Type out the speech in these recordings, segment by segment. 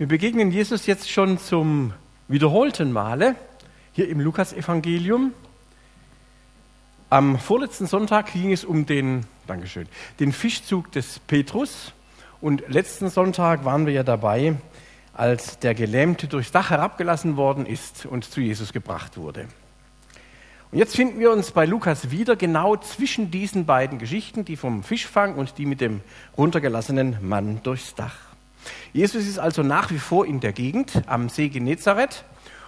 Wir begegnen Jesus jetzt schon zum wiederholten Male hier im Lukasevangelium. Am vorletzten Sonntag ging es um den, Dankeschön, den Fischzug des Petrus. Und letzten Sonntag waren wir ja dabei, als der Gelähmte durchs Dach herabgelassen worden ist und zu Jesus gebracht wurde. Und jetzt finden wir uns bei Lukas wieder genau zwischen diesen beiden Geschichten, die vom Fischfang und die mit dem runtergelassenen Mann durchs Dach. Jesus ist also nach wie vor in der Gegend am See Genezareth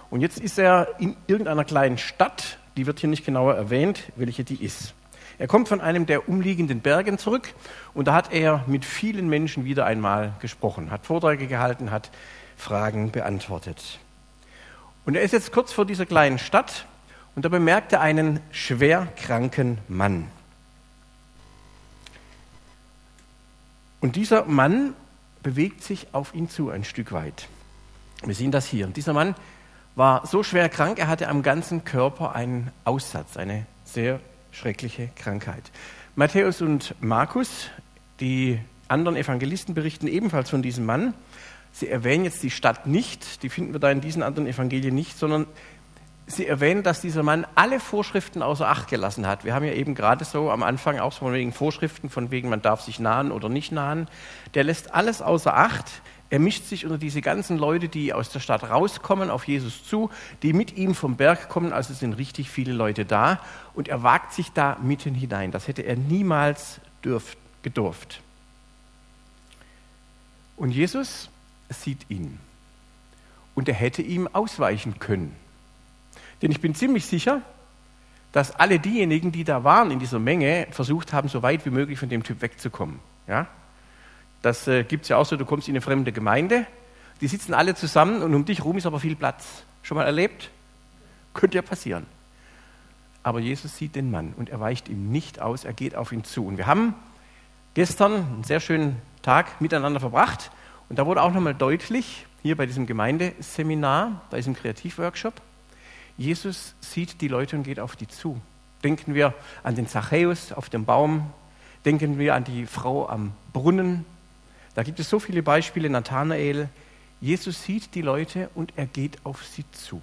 und jetzt ist er in irgendeiner kleinen Stadt, die wird hier nicht genauer erwähnt, welche die ist. Er kommt von einem der umliegenden Bergen zurück und da hat er mit vielen Menschen wieder einmal gesprochen, hat Vorträge gehalten, hat Fragen beantwortet. Und er ist jetzt kurz vor dieser kleinen Stadt und da bemerkt er einen schwer kranken Mann. Und dieser Mann bewegt sich auf ihn zu ein Stück weit. Wir sehen das hier. Dieser Mann war so schwer krank, er hatte am ganzen Körper einen Aussatz, eine sehr schreckliche Krankheit. Matthäus und Markus, die anderen Evangelisten, berichten ebenfalls von diesem Mann. Sie erwähnen jetzt die Stadt nicht, die finden wir da in diesen anderen Evangelien nicht, sondern Sie erwähnen, dass dieser Mann alle Vorschriften außer Acht gelassen hat. Wir haben ja eben gerade so am Anfang auch von wegen Vorschriften, von wegen man darf sich nahen oder nicht nahen. Der lässt alles außer Acht. Er mischt sich unter diese ganzen Leute, die aus der Stadt rauskommen, auf Jesus zu, die mit ihm vom Berg kommen. Also sind richtig viele Leute da. Und er wagt sich da mitten hinein. Das hätte er niemals dürft, gedurft. Und Jesus sieht ihn. Und er hätte ihm ausweichen können. Denn ich bin ziemlich sicher, dass alle diejenigen, die da waren in dieser Menge, versucht haben, so weit wie möglich von dem Typ wegzukommen. Ja? Das äh, gibt es ja auch so, du kommst in eine fremde Gemeinde, die sitzen alle zusammen und um dich herum ist aber viel Platz. Schon mal erlebt? Könnte ja passieren. Aber Jesus sieht den Mann und er weicht ihm nicht aus, er geht auf ihn zu. Und wir haben gestern einen sehr schönen Tag miteinander verbracht und da wurde auch nochmal deutlich, hier bei diesem Gemeindeseminar, bei diesem Kreativworkshop, Jesus sieht die Leute und geht auf die zu. Denken wir an den Zachäus auf dem Baum, denken wir an die Frau am Brunnen. Da gibt es so viele Beispiele, Nathanael. Jesus sieht die Leute und er geht auf sie zu.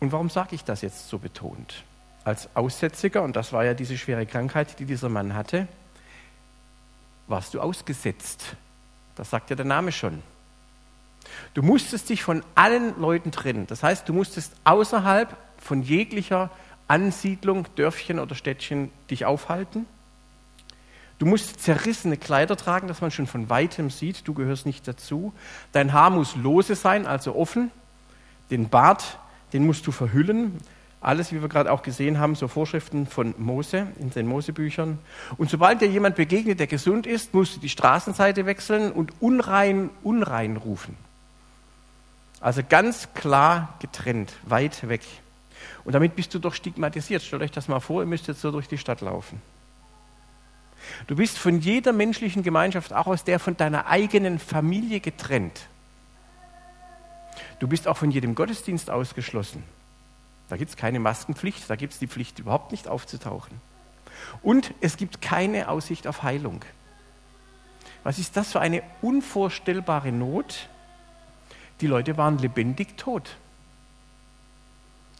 Und warum sage ich das jetzt so betont? Als Aussätziger, und das war ja diese schwere Krankheit, die dieser Mann hatte, warst du ausgesetzt. Das sagt ja der Name schon. Du musstest dich von allen Leuten trennen. Das heißt, du musstest außerhalb von jeglicher Ansiedlung, Dörfchen oder Städtchen dich aufhalten. Du musst zerrissene Kleider tragen, dass man schon von weitem sieht, du gehörst nicht dazu. Dein Haar muss lose sein, also offen. Den Bart, den musst du verhüllen. Alles, wie wir gerade auch gesehen haben, so Vorschriften von Mose in den Mosebüchern. Und sobald dir jemand begegnet, der gesund ist, musst du die Straßenseite wechseln und unrein, unrein rufen. Also ganz klar getrennt, weit weg. Und damit bist du doch stigmatisiert. Stellt euch das mal vor, ihr müsst jetzt so durch die Stadt laufen. Du bist von jeder menschlichen Gemeinschaft, auch aus der von deiner eigenen Familie getrennt. Du bist auch von jedem Gottesdienst ausgeschlossen. Da gibt es keine Maskenpflicht, da gibt es die Pflicht, überhaupt nicht aufzutauchen. Und es gibt keine Aussicht auf Heilung. Was ist das für eine unvorstellbare Not? Die Leute waren lebendig tot.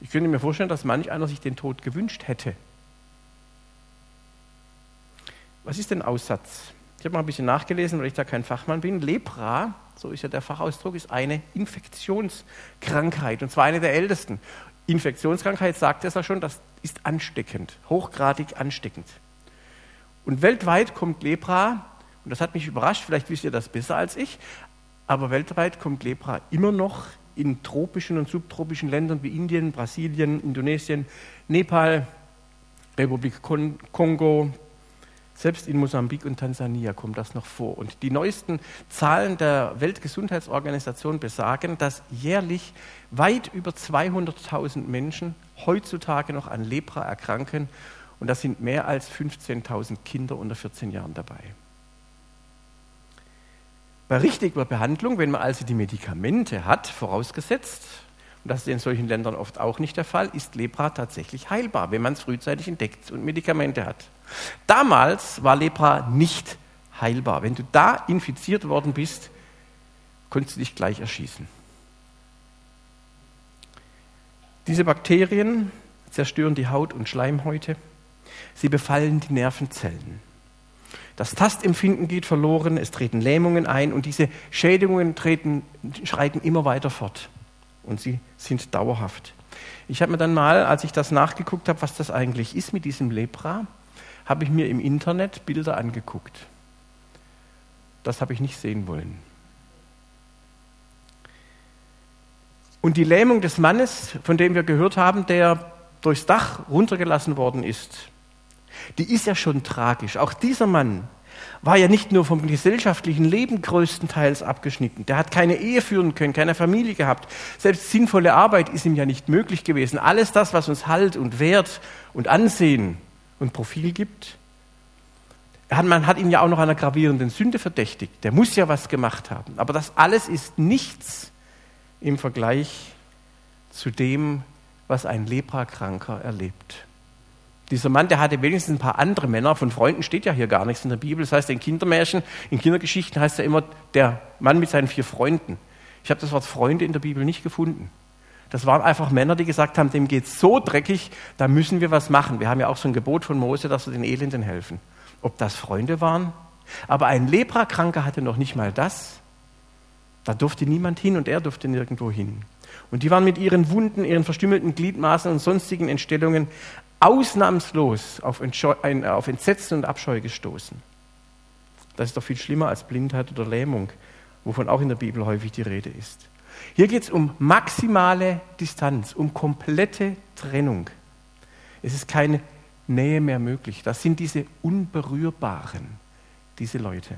Ich könnte mir vorstellen, dass manch einer sich den Tod gewünscht hätte. Was ist denn Aussatz? Ich habe mal ein bisschen nachgelesen, weil ich da kein Fachmann bin. Lepra, so ist ja der Fachausdruck, ist eine Infektionskrankheit und zwar eine der ältesten. Infektionskrankheit sagt es ja schon, das ist ansteckend, hochgradig ansteckend. Und weltweit kommt Lepra, und das hat mich überrascht, vielleicht wisst ihr das besser als ich, aber weltweit kommt Lepra immer noch in tropischen und subtropischen Ländern wie Indien, Brasilien, Indonesien, Nepal, Republik Kongo, selbst in Mosambik und Tansania kommt das noch vor. Und die neuesten Zahlen der Weltgesundheitsorganisation besagen, dass jährlich weit über 200.000 Menschen heutzutage noch an Lepra erkranken. Und da sind mehr als 15.000 Kinder unter 14 Jahren dabei. Bei richtiger Behandlung, wenn man also die Medikamente hat, vorausgesetzt, und das ist in solchen Ländern oft auch nicht der Fall, ist Lepra tatsächlich heilbar, wenn man es frühzeitig entdeckt und Medikamente hat. Damals war Lepra nicht heilbar. Wenn du da infiziert worden bist, konntest du dich gleich erschießen. Diese Bakterien zerstören die Haut und Schleimhäute. Sie befallen die Nervenzellen. Das Tastempfinden geht verloren, es treten Lähmungen ein und diese Schädigungen treten, schreiten immer weiter fort. Und sie sind dauerhaft. Ich habe mir dann mal, als ich das nachgeguckt habe, was das eigentlich ist mit diesem Lepra, habe ich mir im Internet Bilder angeguckt. Das habe ich nicht sehen wollen. Und die Lähmung des Mannes, von dem wir gehört haben, der durchs Dach runtergelassen worden ist, die ist ja schon tragisch. Auch dieser Mann war ja nicht nur vom gesellschaftlichen Leben größtenteils abgeschnitten. Der hat keine Ehe führen können, keine Familie gehabt. Selbst sinnvolle Arbeit ist ihm ja nicht möglich gewesen. Alles das, was uns Halt und Wert und Ansehen und Profil gibt. Man hat ihn ja auch noch einer gravierenden Sünde verdächtigt. Der muss ja was gemacht haben. Aber das alles ist nichts im Vergleich zu dem, was ein Leprakranker erlebt. Dieser Mann, der hatte wenigstens ein paar andere Männer. Von Freunden steht ja hier gar nichts in der Bibel. Das heißt, in Kindermärchen, in Kindergeschichten heißt ja immer der Mann mit seinen vier Freunden. Ich habe das Wort Freunde in der Bibel nicht gefunden. Das waren einfach Männer, die gesagt haben, dem geht so dreckig, da müssen wir was machen. Wir haben ja auch so ein Gebot von Mose, dass wir den Elenden helfen. Ob das Freunde waren? Aber ein Leprakranker hatte noch nicht mal das. Da durfte niemand hin und er durfte nirgendwo hin. Und die waren mit ihren Wunden, ihren verstümmelten Gliedmaßen und sonstigen Entstellungen ausnahmslos auf, auf Entsetzen und Abscheu gestoßen. Das ist doch viel schlimmer als Blindheit oder Lähmung, wovon auch in der Bibel häufig die Rede ist. Hier geht es um maximale Distanz, um komplette Trennung. Es ist keine Nähe mehr möglich. Das sind diese Unberührbaren, diese Leute.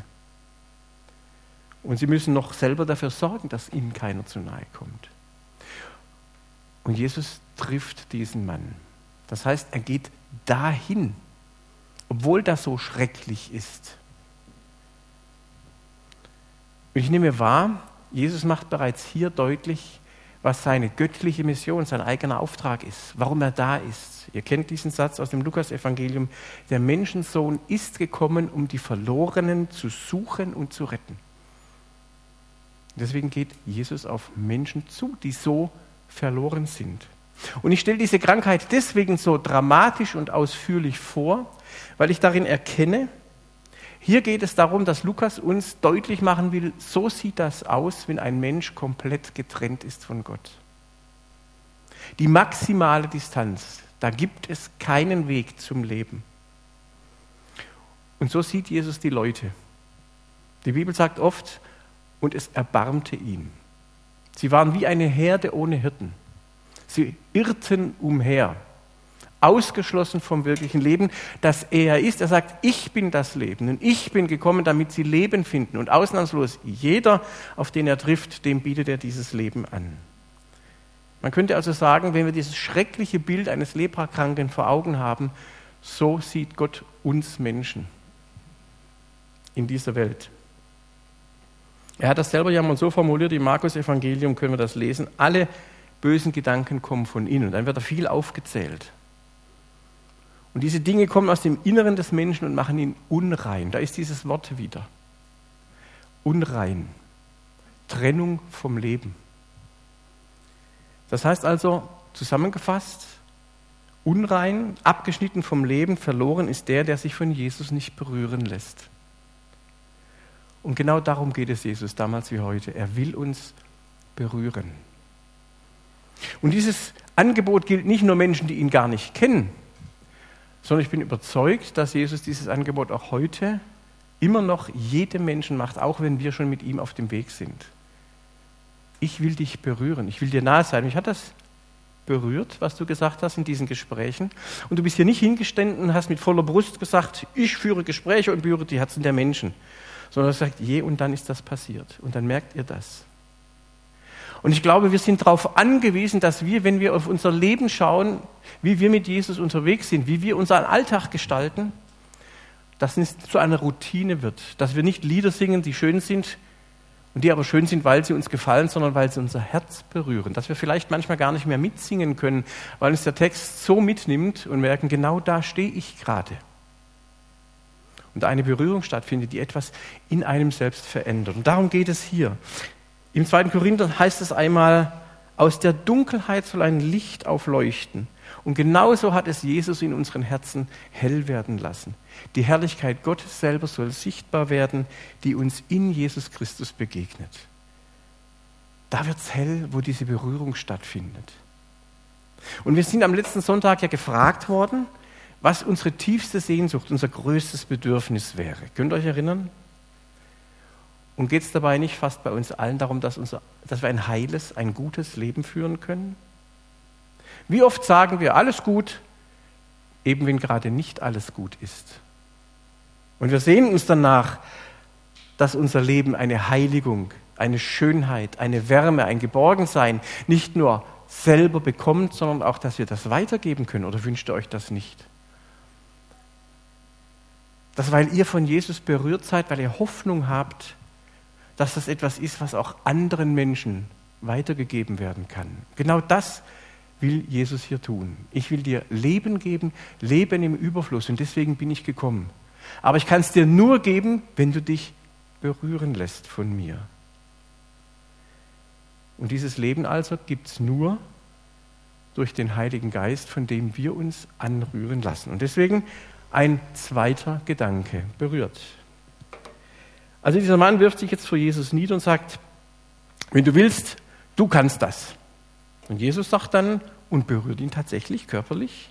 Und sie müssen noch selber dafür sorgen, dass ihnen keiner zu nahe kommt. Und Jesus trifft diesen Mann. Das heißt, er geht dahin, obwohl das so schrecklich ist. Und ich nehme wahr, Jesus macht bereits hier deutlich, was seine göttliche Mission, sein eigener Auftrag ist, warum er da ist. Ihr kennt diesen Satz aus dem Lukasevangelium, der Menschensohn ist gekommen, um die Verlorenen zu suchen und zu retten. Deswegen geht Jesus auf Menschen zu, die so verloren sind. Und ich stelle diese Krankheit deswegen so dramatisch und ausführlich vor, weil ich darin erkenne, hier geht es darum, dass Lukas uns deutlich machen will, so sieht das aus, wenn ein Mensch komplett getrennt ist von Gott. Die maximale Distanz, da gibt es keinen Weg zum Leben. Und so sieht Jesus die Leute. Die Bibel sagt oft, und es erbarmte ihn. Sie waren wie eine Herde ohne Hirten. Sie irrten umher, ausgeschlossen vom wirklichen Leben, das er ist. Er sagt, ich bin das Leben und ich bin gekommen, damit sie Leben finden. Und ausnahmslos jeder, auf den er trifft, dem bietet er dieses Leben an. Man könnte also sagen, wenn wir dieses schreckliche Bild eines Leprakranken vor Augen haben, so sieht Gott uns Menschen in dieser Welt. Er hat das selber ja mal so formuliert, im Markus-Evangelium können wir das lesen. Alle bösen Gedanken kommen von innen. Dann wird da viel aufgezählt. Und diese Dinge kommen aus dem Inneren des Menschen und machen ihn unrein. Da ist dieses Wort wieder. Unrein. Trennung vom Leben. Das heißt also, zusammengefasst, unrein, abgeschnitten vom Leben, verloren ist der, der sich von Jesus nicht berühren lässt. Und genau darum geht es Jesus damals wie heute. Er will uns berühren. Und dieses Angebot gilt nicht nur Menschen, die ihn gar nicht kennen, sondern ich bin überzeugt, dass Jesus dieses Angebot auch heute immer noch jedem Menschen macht, auch wenn wir schon mit ihm auf dem Weg sind. Ich will dich berühren, ich will dir nahe sein. Mich hat das berührt, was du gesagt hast in diesen Gesprächen. Und du bist hier nicht hingestanden und hast mit voller Brust gesagt, ich führe Gespräche und berühre die Herzen der Menschen, sondern du sagt, je und dann ist das passiert. Und dann merkt ihr das. Und ich glaube, wir sind darauf angewiesen, dass wir, wenn wir auf unser Leben schauen, wie wir mit Jesus unterwegs sind, wie wir unseren Alltag gestalten, dass es zu einer Routine wird. Dass wir nicht Lieder singen, die schön sind und die aber schön sind, weil sie uns gefallen, sondern weil sie unser Herz berühren. Dass wir vielleicht manchmal gar nicht mehr mitsingen können, weil uns der Text so mitnimmt und merken, genau da stehe ich gerade. und eine Berührung stattfindet, die etwas in einem selbst verändert. Und darum geht es hier. Im zweiten Korinther heißt es einmal, aus der Dunkelheit soll ein Licht aufleuchten. Und genauso hat es Jesus in unseren Herzen hell werden lassen. Die Herrlichkeit Gottes selber soll sichtbar werden, die uns in Jesus Christus begegnet. Da wird es hell, wo diese Berührung stattfindet. Und wir sind am letzten Sonntag ja gefragt worden, was unsere tiefste Sehnsucht, unser größtes Bedürfnis wäre. Könnt ihr euch erinnern? Und geht es dabei nicht fast bei uns allen darum, dass, unser, dass wir ein heiles, ein gutes Leben führen können? Wie oft sagen wir alles gut, eben wenn gerade nicht alles gut ist? Und wir sehen uns danach, dass unser Leben eine Heiligung, eine Schönheit, eine Wärme, ein Geborgensein nicht nur selber bekommt, sondern auch, dass wir das weitergeben können. Oder wünscht ihr euch das nicht? Dass weil ihr von Jesus berührt seid, weil ihr Hoffnung habt, dass das etwas ist, was auch anderen Menschen weitergegeben werden kann. Genau das will Jesus hier tun. Ich will dir Leben geben, Leben im Überfluss und deswegen bin ich gekommen. Aber ich kann es dir nur geben, wenn du dich berühren lässt von mir. Und dieses Leben also gibt es nur durch den Heiligen Geist, von dem wir uns anrühren lassen. Und deswegen ein zweiter Gedanke berührt. Also dieser Mann wirft sich jetzt vor Jesus nieder und sagt, wenn du willst, du kannst das. Und Jesus sagt dann und berührt ihn tatsächlich körperlich,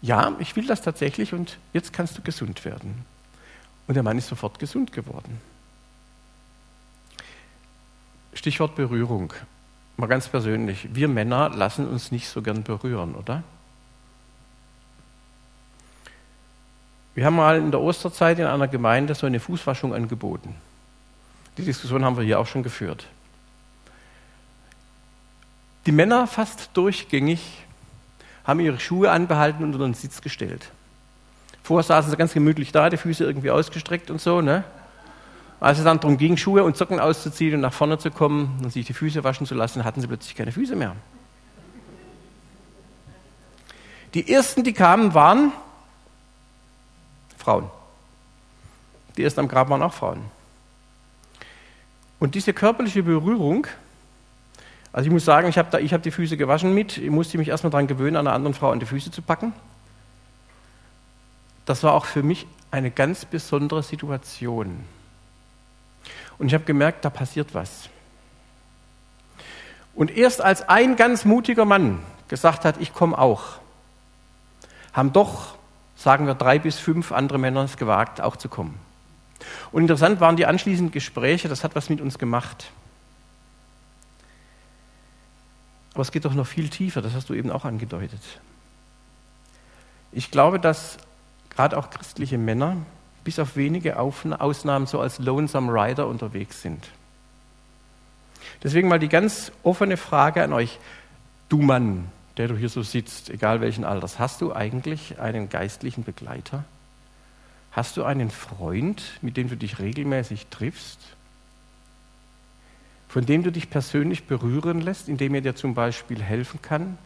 ja, ich will das tatsächlich und jetzt kannst du gesund werden. Und der Mann ist sofort gesund geworden. Stichwort Berührung. Mal ganz persönlich. Wir Männer lassen uns nicht so gern berühren, oder? Wir haben mal in der Osterzeit in einer Gemeinde so eine Fußwaschung angeboten. Die Diskussion haben wir hier auch schon geführt. Die Männer fast durchgängig haben ihre Schuhe anbehalten und unter den Sitz gestellt. Vorher saßen sie ganz gemütlich da, die Füße irgendwie ausgestreckt und so. Ne? Als es dann darum ging, Schuhe und Socken auszuziehen und nach vorne zu kommen und sich die Füße waschen zu lassen, hatten sie plötzlich keine Füße mehr. Die ersten, die kamen, waren Frauen. Die ersten am Grab waren auch Frauen. Und diese körperliche Berührung, also ich muss sagen, ich habe hab die Füße gewaschen mit, ich musste mich erstmal daran gewöhnen, einer anderen Frau an die Füße zu packen. Das war auch für mich eine ganz besondere Situation. Und ich habe gemerkt, da passiert was. Und erst als ein ganz mutiger Mann gesagt hat, ich komme auch, haben doch sagen wir, drei bis fünf andere Männer es gewagt, auch zu kommen. Und interessant waren die anschließenden Gespräche, das hat was mit uns gemacht. Aber es geht doch noch viel tiefer, das hast du eben auch angedeutet. Ich glaube, dass gerade auch christliche Männer bis auf wenige Ausnahmen so als Lonesome Rider unterwegs sind. Deswegen mal die ganz offene Frage an euch, du Mann, der du hier so sitzt, egal welchen Alters, hast du eigentlich einen geistlichen Begleiter? Hast du einen Freund, mit dem du dich regelmäßig triffst? Von dem du dich persönlich berühren lässt, indem er dir zum Beispiel helfen kann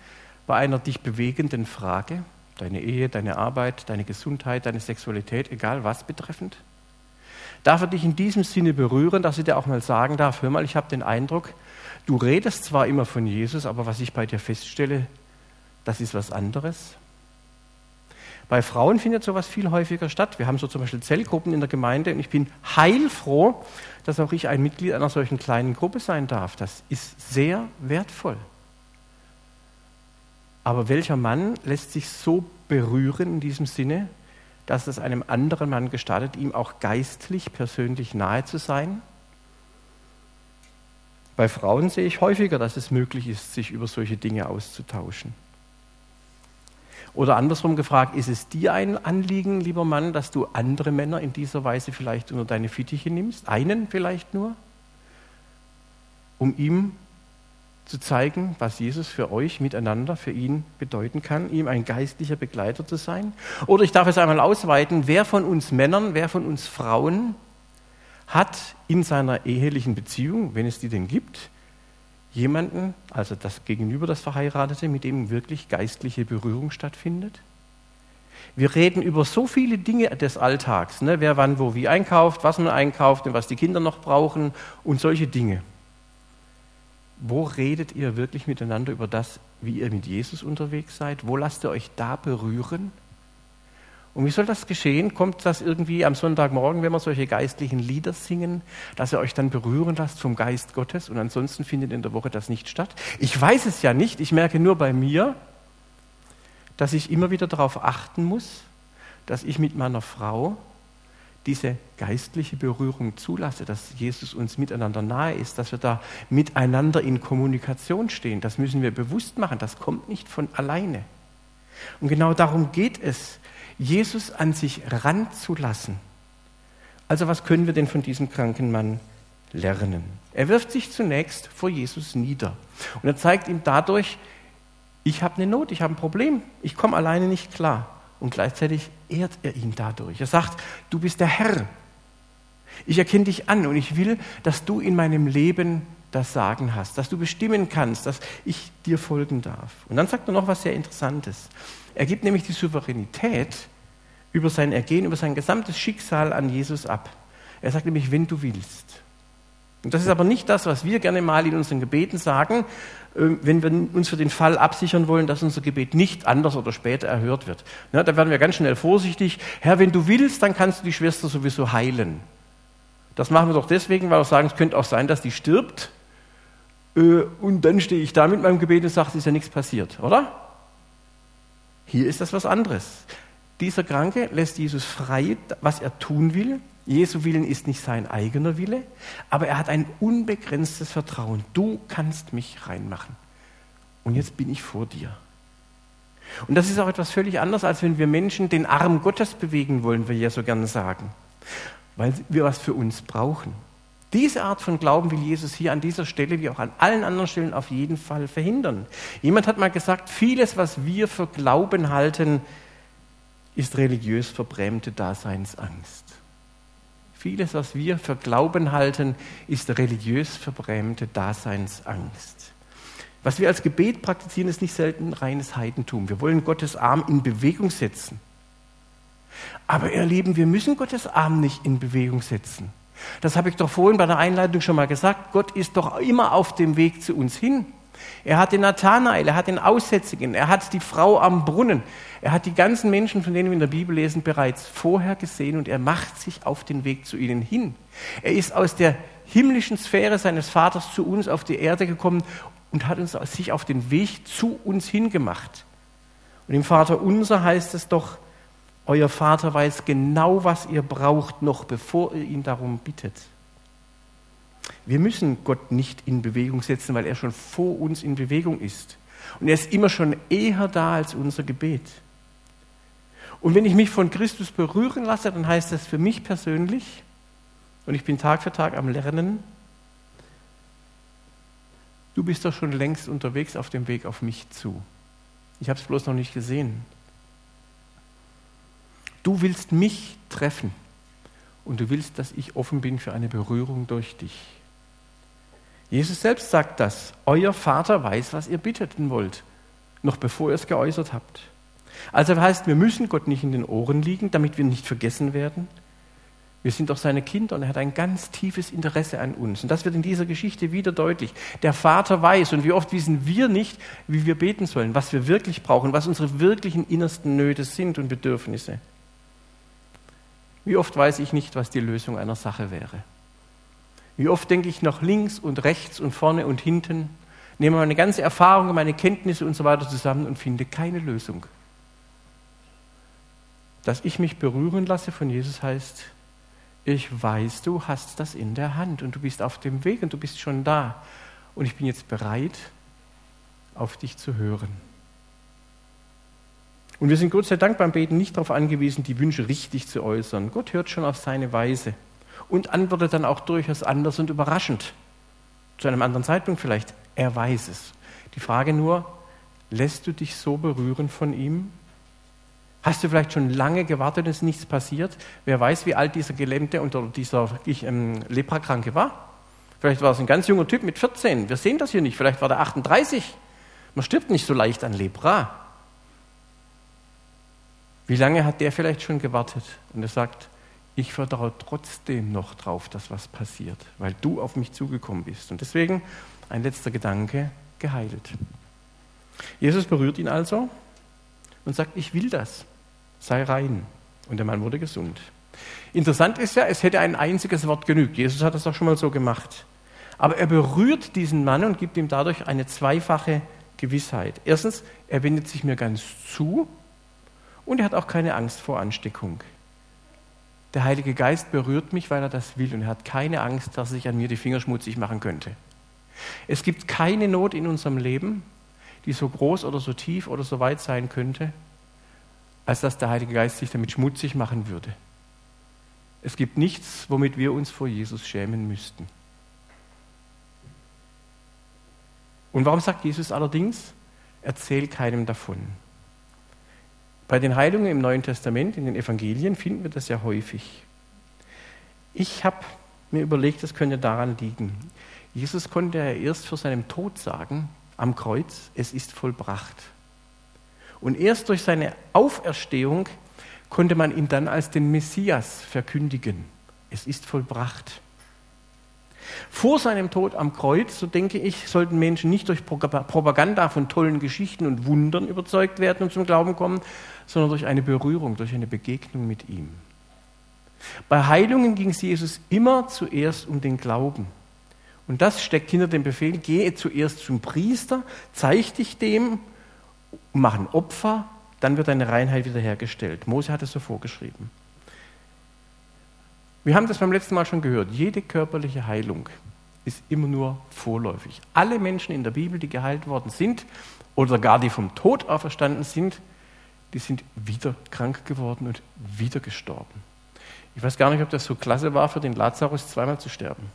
bei einer dich bewegenden Frage, deine Ehe, deine Arbeit, deine Gesundheit, deine Sexualität, egal was betreffend? Darf er dich in diesem Sinne berühren, dass er dir auch mal sagen darf, hör mal, ich habe den Eindruck, du redest zwar immer von Jesus, aber was ich bei dir feststelle, das ist was anderes. Bei Frauen findet sowas viel häufiger statt. Wir haben so zum Beispiel Zellgruppen in der Gemeinde und ich bin heilfroh, dass auch ich ein Mitglied einer solchen kleinen Gruppe sein darf. Das ist sehr wertvoll. Aber welcher Mann lässt sich so berühren in diesem Sinne, dass es einem anderen Mann gestattet, ihm auch geistlich, persönlich nahe zu sein? Bei Frauen sehe ich häufiger, dass es möglich ist, sich über solche Dinge auszutauschen. Oder andersrum gefragt, ist es dir ein Anliegen, lieber Mann, dass du andere Männer in dieser Weise vielleicht unter deine Fittiche nimmst? Einen vielleicht nur? Um ihm zu zeigen, was Jesus für euch miteinander, für ihn bedeuten kann, ihm ein geistlicher Begleiter zu sein? Oder ich darf es einmal ausweiten, wer von uns Männern, wer von uns Frauen hat in seiner ehelichen Beziehung, wenn es die denn gibt, jemanden, also das Gegenüber, das Verheiratete, mit dem wirklich geistliche Berührung stattfindet? Wir reden über so viele Dinge des Alltags, ne? wer wann wo wie einkauft, was man einkauft und was die Kinder noch brauchen und solche Dinge. Wo redet ihr wirklich miteinander über das, wie ihr mit Jesus unterwegs seid? Wo lasst ihr euch da berühren? Und wie soll das geschehen? Kommt das irgendwie am Sonntagmorgen, wenn wir solche geistlichen Lieder singen, dass ihr euch dann berühren lasst vom Geist Gottes und ansonsten findet in der Woche das nicht statt? Ich weiß es ja nicht. Ich merke nur bei mir, dass ich immer wieder darauf achten muss, dass ich mit meiner Frau diese geistliche Berührung zulasse, dass Jesus uns miteinander nahe ist, dass wir da miteinander in Kommunikation stehen. Das müssen wir bewusst machen. Das kommt nicht von alleine. Und genau darum geht es, Jesus an sich ranzulassen. Also was können wir denn von diesem kranken Mann lernen? Er wirft sich zunächst vor Jesus nieder und er zeigt ihm dadurch, ich habe eine Not, ich habe ein Problem, ich komme alleine nicht klar. Und gleichzeitig ehrt er ihn dadurch. Er sagt, du bist der Herr. Ich erkenne dich an und ich will, dass du in meinem Leben das Sagen hast, dass du bestimmen kannst, dass ich dir folgen darf. Und dann sagt er noch was sehr Interessantes. Er gibt nämlich die Souveränität über sein Ergehen, über sein gesamtes Schicksal an Jesus ab. Er sagt nämlich, wenn du willst. Und das ist aber nicht das, was wir gerne mal in unseren Gebeten sagen, äh, wenn wir uns für den Fall absichern wollen, dass unser Gebet nicht anders oder später erhört wird. Da werden wir ganz schnell vorsichtig. Herr, wenn du willst, dann kannst du die Schwester sowieso heilen. Das machen wir doch deswegen, weil wir sagen, es könnte auch sein, dass die stirbt. Äh, und dann stehe ich da mit meinem Gebet und sage, es ist ja nichts passiert, oder? Hier ist das was anderes. Dieser Kranke lässt Jesus frei, was er tun will. Jesu Willen ist nicht sein eigener Wille, aber er hat ein unbegrenztes Vertrauen. Du kannst mich reinmachen. Und jetzt bin ich vor dir. Und das ist auch etwas völlig anderes, als wenn wir Menschen den Arm Gottes bewegen wollen, wir ja so gerne sagen, weil wir was für uns brauchen. Diese Art von Glauben will Jesus hier an dieser Stelle wie auch an allen anderen Stellen auf jeden Fall verhindern. Jemand hat mal gesagt, vieles, was wir für Glauben halten, ist religiös verbrämte Daseinsangst. Vieles, was wir für Glauben halten, ist religiös verbrämte Daseinsangst. Was wir als Gebet praktizieren, ist nicht selten reines Heidentum. Wir wollen Gottes Arm in Bewegung setzen. Aber ihr Lieben, wir müssen Gottes Arm nicht in Bewegung setzen. Das habe ich doch vorhin bei der Einleitung schon mal gesagt. Gott ist doch immer auf dem Weg zu uns hin. Er hat den Nathanael, er hat den Aussätzigen, er hat die Frau am Brunnen, er hat die ganzen Menschen, von denen wir in der Bibel lesen, bereits vorher gesehen und er macht sich auf den Weg zu ihnen hin. Er ist aus der himmlischen Sphäre seines Vaters zu uns auf die Erde gekommen und hat uns sich auf den Weg zu uns hingemacht. Und im Vater unser heißt es doch, euer Vater weiß genau, was ihr braucht, noch bevor ihr ihn darum bittet. Wir müssen Gott nicht in Bewegung setzen, weil er schon vor uns in Bewegung ist. Und er ist immer schon eher da als unser Gebet. Und wenn ich mich von Christus berühren lasse, dann heißt das für mich persönlich, und ich bin Tag für Tag am Lernen, du bist doch schon längst unterwegs auf dem Weg auf mich zu. Ich habe es bloß noch nicht gesehen. Du willst mich treffen und du willst, dass ich offen bin für eine Berührung durch dich. Jesus selbst sagt das. Euer Vater weiß, was ihr bitteten wollt, noch bevor ihr es geäußert habt. Also heißt, wir müssen Gott nicht in den Ohren liegen, damit wir nicht vergessen werden. Wir sind doch seine Kinder und er hat ein ganz tiefes Interesse an uns. Und das wird in dieser Geschichte wieder deutlich. Der Vater weiß und wie oft wissen wir nicht, wie wir beten sollen, was wir wirklich brauchen, was unsere wirklichen innersten Nöte sind und Bedürfnisse. Wie oft weiß ich nicht, was die Lösung einer Sache wäre. Wie oft denke ich nach links und rechts und vorne und hinten, nehme meine ganze Erfahrung, meine Kenntnisse und so weiter zusammen und finde keine Lösung. Dass ich mich berühren lasse von Jesus heißt, ich weiß, du hast das in der Hand und du bist auf dem Weg und du bist schon da. Und ich bin jetzt bereit, auf dich zu hören. Und wir sind Gott sei Dank beim Beten nicht darauf angewiesen, die Wünsche richtig zu äußern. Gott hört schon auf seine Weise und antwortet dann auch durchaus anders und überraschend. Zu einem anderen Zeitpunkt vielleicht. Er weiß es. Die Frage nur, lässt du dich so berühren von ihm? Hast du vielleicht schon lange gewartet es ist nichts passiert? Wer weiß, wie alt dieser Gelähmte und dieser ähm, Leprakranke war? Vielleicht war es ein ganz junger Typ mit 14. Wir sehen das hier nicht. Vielleicht war der 38. Man stirbt nicht so leicht an Lepra. Wie lange hat der vielleicht schon gewartet? Und er sagt, ich vertraue trotzdem noch drauf, dass was passiert, weil du auf mich zugekommen bist. Und deswegen ein letzter Gedanke, geheilt. Jesus berührt ihn also und sagt, ich will das, sei rein. Und der Mann wurde gesund. Interessant ist ja, es hätte ein einziges Wort genügt. Jesus hat das auch schon mal so gemacht. Aber er berührt diesen Mann und gibt ihm dadurch eine zweifache Gewissheit. Erstens, er wendet sich mir ganz zu und er hat auch keine Angst vor Ansteckung. Der Heilige Geist berührt mich, weil er das will und er hat keine Angst, dass sich an mir die Finger schmutzig machen könnte. Es gibt keine Not in unserem Leben, die so groß oder so tief oder so weit sein könnte, als dass der Heilige Geist sich damit schmutzig machen würde. Es gibt nichts, womit wir uns vor Jesus schämen müssten. Und warum sagt Jesus allerdings, erzähl keinem davon? Bei den Heilungen im Neuen Testament, in den Evangelien, finden wir das ja häufig. Ich habe mir überlegt, das könnte daran liegen. Jesus konnte ja erst vor seinem Tod sagen, am Kreuz, es ist vollbracht. Und erst durch seine Auferstehung konnte man ihn dann als den Messias verkündigen. Es ist vollbracht. Vor seinem Tod am Kreuz, so denke ich, sollten Menschen nicht durch Propaganda von tollen Geschichten und Wundern überzeugt werden und zum Glauben kommen, sondern durch eine Berührung, durch eine Begegnung mit ihm. Bei Heilungen ging es Jesus immer zuerst um den Glauben. Und das steckt hinter dem Befehl, gehe zuerst zum Priester, zeig dich dem, mach ein Opfer, dann wird deine Reinheit wiederhergestellt. Mose hat es so vorgeschrieben. Wir haben das beim letzten Mal schon gehört. Jede körperliche Heilung ist immer nur vorläufig. Alle Menschen in der Bibel, die geheilt worden sind oder gar die vom Tod auferstanden sind, die sind wieder krank geworden und wieder gestorben. Ich weiß gar nicht, ob das so klasse war, für den Lazarus zweimal zu sterben.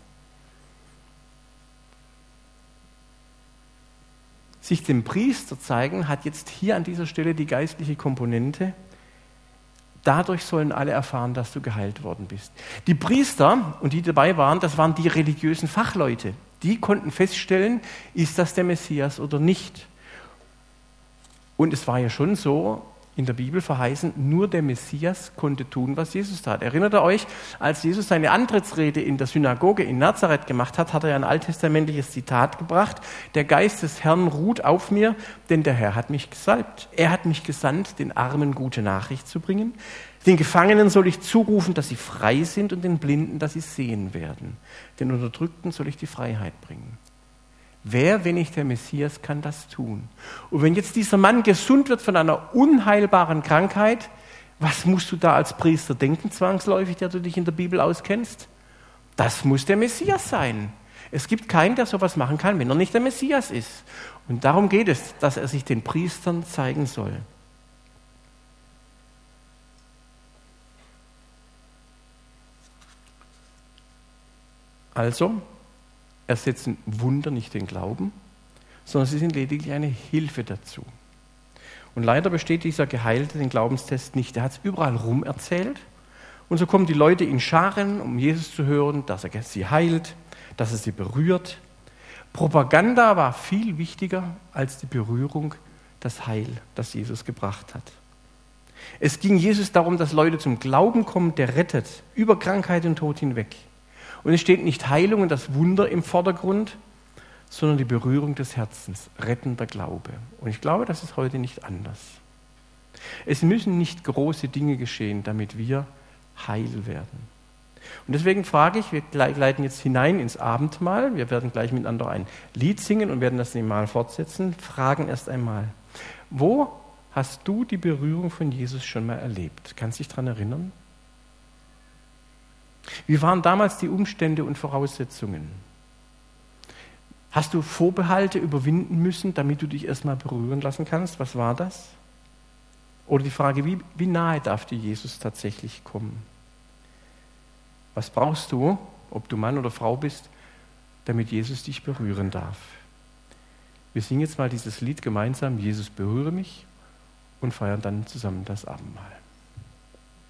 sich dem Priester zeigen, hat jetzt hier an dieser Stelle die geistliche Komponente. Dadurch sollen alle erfahren, dass du geheilt worden bist. Die Priester und die dabei waren, das waren die religiösen Fachleute. Die konnten feststellen, ist das der Messias oder nicht. Und es war ja schon so, in der Bibel verheißen, nur der Messias konnte tun, was Jesus tat. Erinnert ihr euch, als Jesus seine Antrittsrede in der Synagoge in Nazareth gemacht hat, hat er ein alttestamentliches Zitat gebracht. Der Geist des Herrn ruht auf mir, denn der Herr hat mich gesalbt. Er hat mich gesandt, den Armen gute Nachricht zu bringen. Den Gefangenen soll ich zurufen, dass sie frei sind und den Blinden, dass sie sehen werden. Den Unterdrückten soll ich die Freiheit bringen. Wer, wenn nicht der Messias, kann das tun? Und wenn jetzt dieser Mann gesund wird von einer unheilbaren Krankheit, was musst du da als Priester denken, zwangsläufig, der du dich in der Bibel auskennst? Das muss der Messias sein. Es gibt keinen, der sowas machen kann, wenn er nicht der Messias ist. Und darum geht es, dass er sich den Priestern zeigen soll. Also, ersetzen Wunder nicht den Glauben, sondern sie sind lediglich eine Hilfe dazu. Und leider besteht dieser Geheilte den Glaubenstest nicht. Er hat es überall rum erzählt. Und so kommen die Leute in Scharen, um Jesus zu hören, dass er sie heilt, dass er sie berührt. Propaganda war viel wichtiger als die Berührung, das Heil, das Jesus gebracht hat. Es ging Jesus darum, dass Leute zum Glauben kommen, der rettet, über Krankheit und Tod hinweg. Und es steht nicht Heilung und das Wunder im Vordergrund, sondern die Berührung des Herzens, rettender Glaube. Und ich glaube, das ist heute nicht anders. Es müssen nicht große Dinge geschehen, damit wir heil werden. Und deswegen frage ich, wir leiten jetzt hinein ins Abendmahl. Wir werden gleich miteinander ein Lied singen und werden das mal fortsetzen. Fragen erst einmal, wo hast du die Berührung von Jesus schon mal erlebt? Kannst du dich daran erinnern? Wie waren damals die Umstände und Voraussetzungen? Hast du Vorbehalte überwinden müssen, damit du dich erstmal berühren lassen kannst? Was war das? Oder die Frage, wie, wie nahe darf dir Jesus tatsächlich kommen? Was brauchst du, ob du Mann oder Frau bist, damit Jesus dich berühren darf? Wir singen jetzt mal dieses Lied gemeinsam, Jesus berühre mich, und feiern dann zusammen das Abendmahl.